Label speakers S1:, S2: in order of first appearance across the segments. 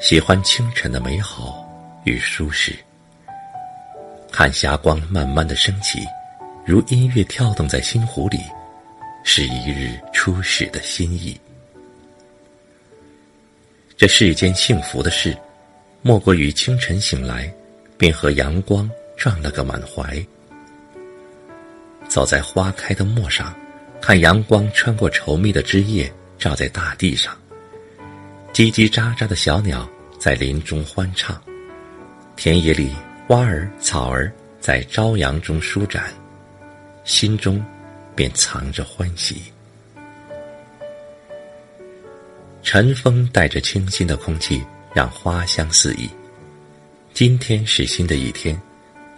S1: 喜欢清晨的美好与舒适，看霞光慢慢的升起，如音乐跳动在心湖里，是一日初始的心意。这世间幸福的事，莫过于清晨醒来，便和阳光撞了个满怀。走在花开的陌上，看阳光穿过稠密的枝叶，照在大地上。叽叽喳喳的小鸟在林中欢唱，田野里花儿草儿在朝阳中舒展，心中便藏着欢喜。晨风带着清新的空气，让花香四溢。今天是新的一天，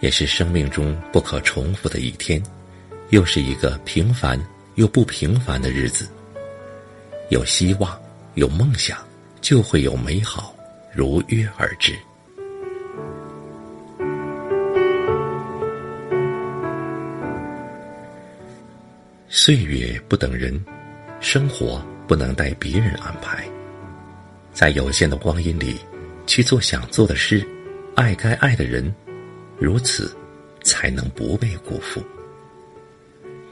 S1: 也是生命中不可重复的一天，又是一个平凡又不平凡的日子。有希望，有梦想，就会有美好如约而至。岁月不等人，生活。不能待别人安排，在有限的光阴里，去做想做的事，爱该爱的人，如此，才能不被辜负。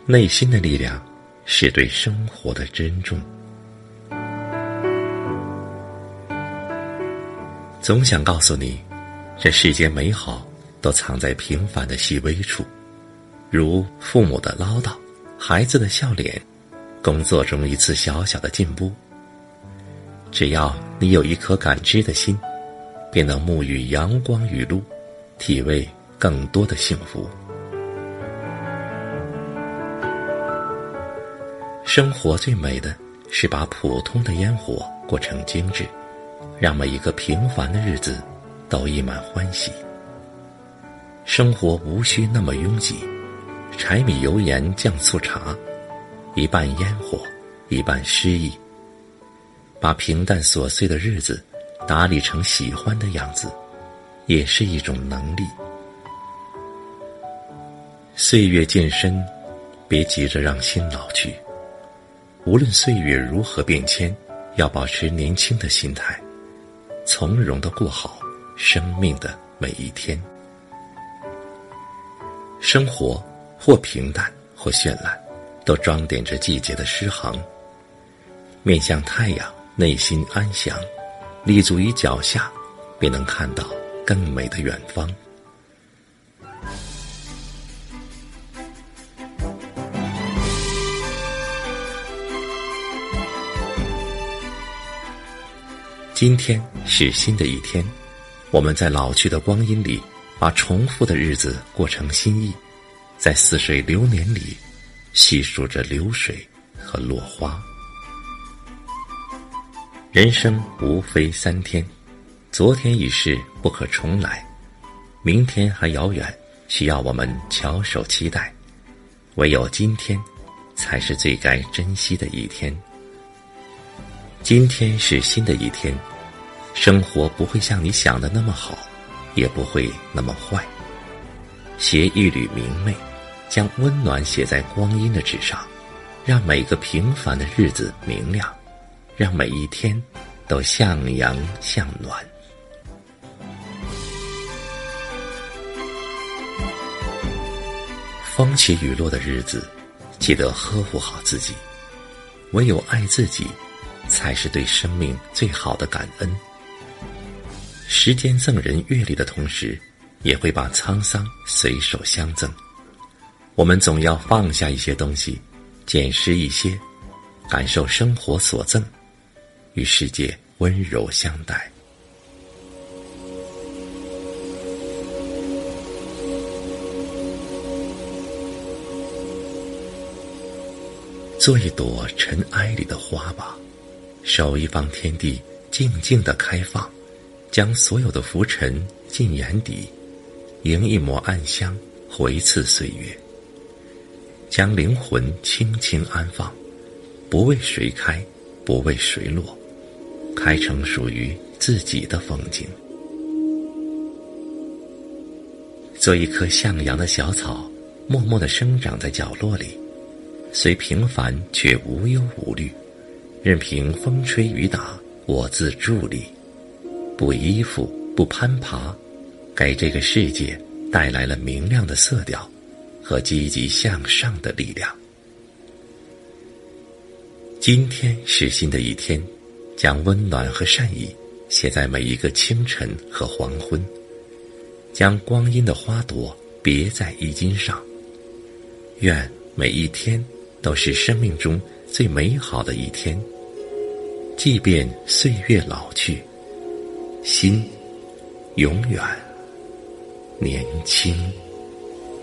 S1: 内心的力量，是对生活的珍重。总想告诉你，这世间美好都藏在平凡的细微处，如父母的唠叨，孩子的笑脸。工作中一次小小的进步，只要你有一颗感知的心，便能沐浴阳光雨露，体味更多的幸福。生活最美的是把普通的烟火过成精致，让每一个平凡的日子都溢满欢喜。生活无需那么拥挤，柴米油盐酱醋茶。一半烟火，一半诗意。把平淡琐碎的日子打理成喜欢的样子，也是一种能力。岁月渐深，别急着让心老去。无论岁月如何变迁，要保持年轻的心态，从容的过好生命的每一天。生活或平淡，或绚烂。都装点着季节的诗行，面向太阳，内心安详，立足于脚下，便能看到更美的远方。今天是新的一天，我们在老去的光阴里，把重复的日子过成新意，在似水流年里。细数着流水和落花，人生无非三天，昨天已逝，不可重来；明天还遥远，需要我们翘首期待。唯有今天，才是最该珍惜的一天。今天是新的一天，生活不会像你想的那么好，也不会那么坏。携一缕明媚。将温暖写在光阴的纸上，让每个平凡的日子明亮，让每一天都向阳向暖。风起雨落的日子，记得呵护好自己。唯有爱自己，才是对生命最好的感恩。时间赠人阅历的同时，也会把沧桑随手相赠。我们总要放下一些东西，捡拾一些，感受生活所赠，与世界温柔相待。做一朵尘埃里的花吧，守一方天地，静静的开放，将所有的浮尘尽眼底，迎一抹暗香，回次岁月。将灵魂轻轻安放，不为谁开，不为谁落，开成属于自己的风景。做一棵向阳的小草，默默的生长在角落里，虽平凡却无忧无虑，任凭风吹雨打，我自伫立。不依附，不攀爬，给这个世界带来了明亮的色调和积极向上的力量。今天是新的一天，将温暖和善意写在每一个清晨和黄昏，将光阴的花朵别在衣襟上。愿每一天都是生命中最美好的一天，即便岁月老去，心永远年轻。